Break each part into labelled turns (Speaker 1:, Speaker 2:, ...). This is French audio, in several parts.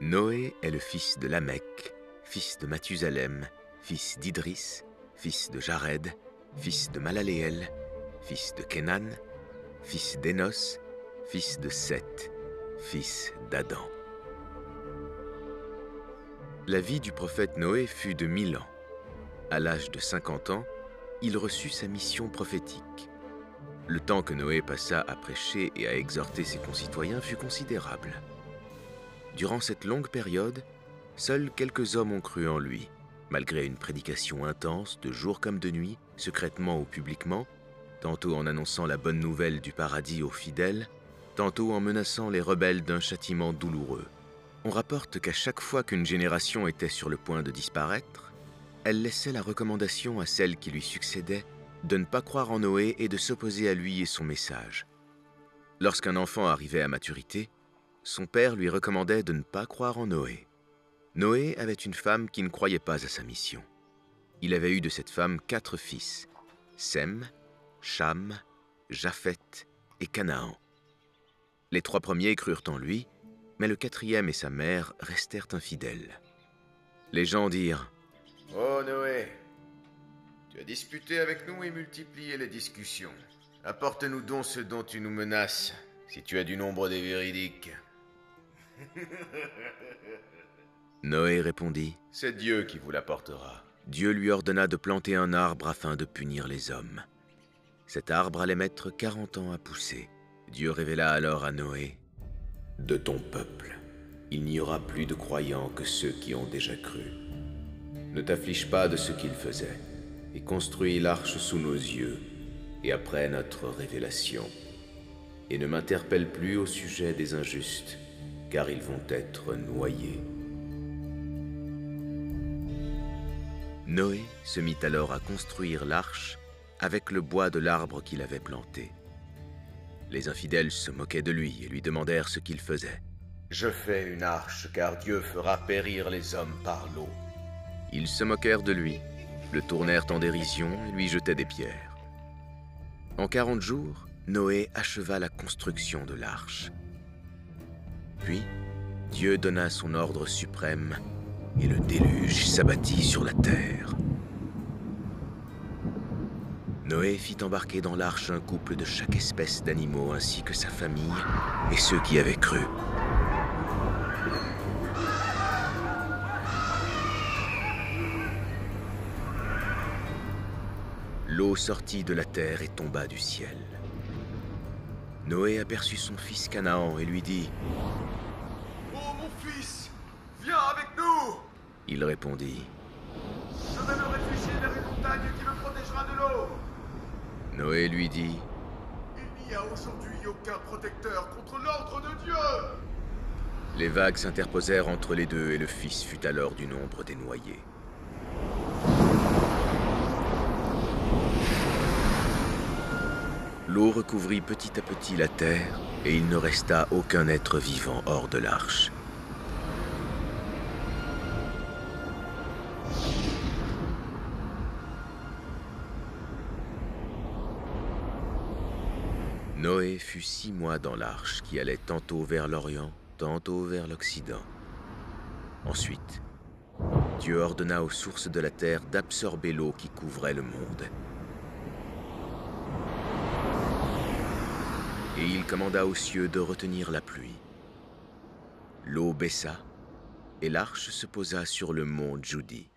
Speaker 1: Noé est le fils de Lamech, fils de Mathusalem, fils d'Idris, fils de Jared, fils de Malaléel, fils de Kenan, fils d'Enos, fils de Seth, fils d'Adam. La vie du prophète Noé fut de mille ans. À l'âge de 50 ans, il reçut sa mission prophétique. Le temps que Noé passa à prêcher et à exhorter ses concitoyens fut considérable. Durant cette longue période, seuls quelques hommes ont cru en lui, malgré une prédication intense, de jour comme de nuit, secrètement ou publiquement, tantôt en annonçant la bonne nouvelle du paradis aux fidèles, tantôt en menaçant les rebelles d'un châtiment douloureux. On rapporte qu'à chaque fois qu'une génération était sur le point de disparaître, elle laissait la recommandation à celle qui lui succédait de ne pas croire en Noé et de s'opposer à lui et son message. Lorsqu'un enfant arrivait à maturité, son père lui recommandait de ne pas croire en Noé. Noé avait une femme qui ne croyait pas à sa mission. Il avait eu de cette femme quatre fils, Sem, Cham, Japheth et Canaan. Les trois premiers crurent en lui, mais le quatrième et sa mère restèrent infidèles. Les gens dirent
Speaker 2: Oh Noé, tu as disputé avec nous et multiplié les discussions. Apporte-nous donc ce dont tu nous menaces, si tu as du nombre des véridiques.
Speaker 1: Noé répondit
Speaker 2: C'est Dieu qui vous l'apportera.
Speaker 1: Dieu lui ordonna de planter un arbre afin de punir les hommes. Cet arbre allait mettre quarante ans à pousser. Dieu révéla alors à Noé De ton peuple, il n'y aura plus de croyants que ceux qui ont déjà cru. Ne t'afflige pas de ce qu'ils faisaient, et construis l'arche sous nos yeux, et après notre révélation. Et ne m'interpelle plus au sujet des injustes, car ils vont être noyés. Noé se mit alors à construire l'arche avec le bois de l'arbre qu'il avait planté. Les infidèles se moquaient de lui et lui demandèrent ce qu'il faisait.
Speaker 2: Je fais une arche car Dieu fera périr les hommes par l'eau.
Speaker 1: Ils se moquèrent de lui, le tournèrent en dérision et lui jetaient des pierres. En quarante jours, Noé acheva la construction de l'arche. Puis, Dieu donna son ordre suprême et le déluge s'abattit sur la terre. Noé fit embarquer dans l'arche un couple de chaque espèce d'animaux ainsi que sa famille et ceux qui avaient cru. L'eau sortit de la terre et tomba du ciel. Noé aperçut son fils Canaan et lui dit
Speaker 3: Oh mon fils, viens avec nous
Speaker 1: Il répondit
Speaker 3: Je vais me réfugier vers une montagne qui me protégera de l'eau.
Speaker 1: Noé lui dit
Speaker 3: Il n'y a aujourd'hui aucun protecteur contre l'ordre de Dieu.
Speaker 1: Les vagues s'interposèrent entre les deux et le fils fut alors du nombre des noyés. L'eau recouvrit petit à petit la terre et il ne resta aucun être vivant hors de l'arche. Noé fut six mois dans l'arche qui allait tantôt vers l'Orient, tantôt vers l'Occident. Ensuite, Dieu ordonna aux sources de la terre d'absorber l'eau qui couvrait le monde. Et il commanda aux cieux de retenir la pluie. L'eau baissa, et l'arche se posa sur le mont Judi.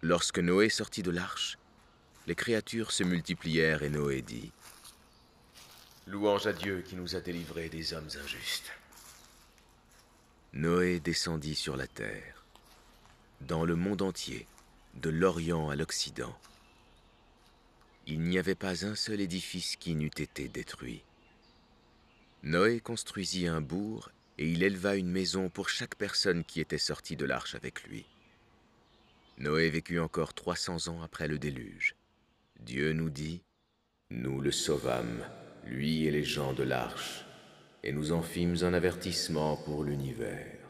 Speaker 1: Lorsque Noé sortit de l'arche, les créatures se multiplièrent et Noé dit
Speaker 2: Louange à Dieu qui nous a délivrés des hommes injustes.
Speaker 1: Noé descendit sur la terre, dans le monde entier, de l'Orient à l'Occident. Il n'y avait pas un seul édifice qui n'eût été détruit. Noé construisit un bourg et il éleva une maison pour chaque personne qui était sortie de l'arche avec lui. Noé vécut encore 300 ans après le déluge. Dieu nous dit, Nous le sauvâmes, lui et les gens de l'arche, et nous en fîmes un avertissement pour l'univers.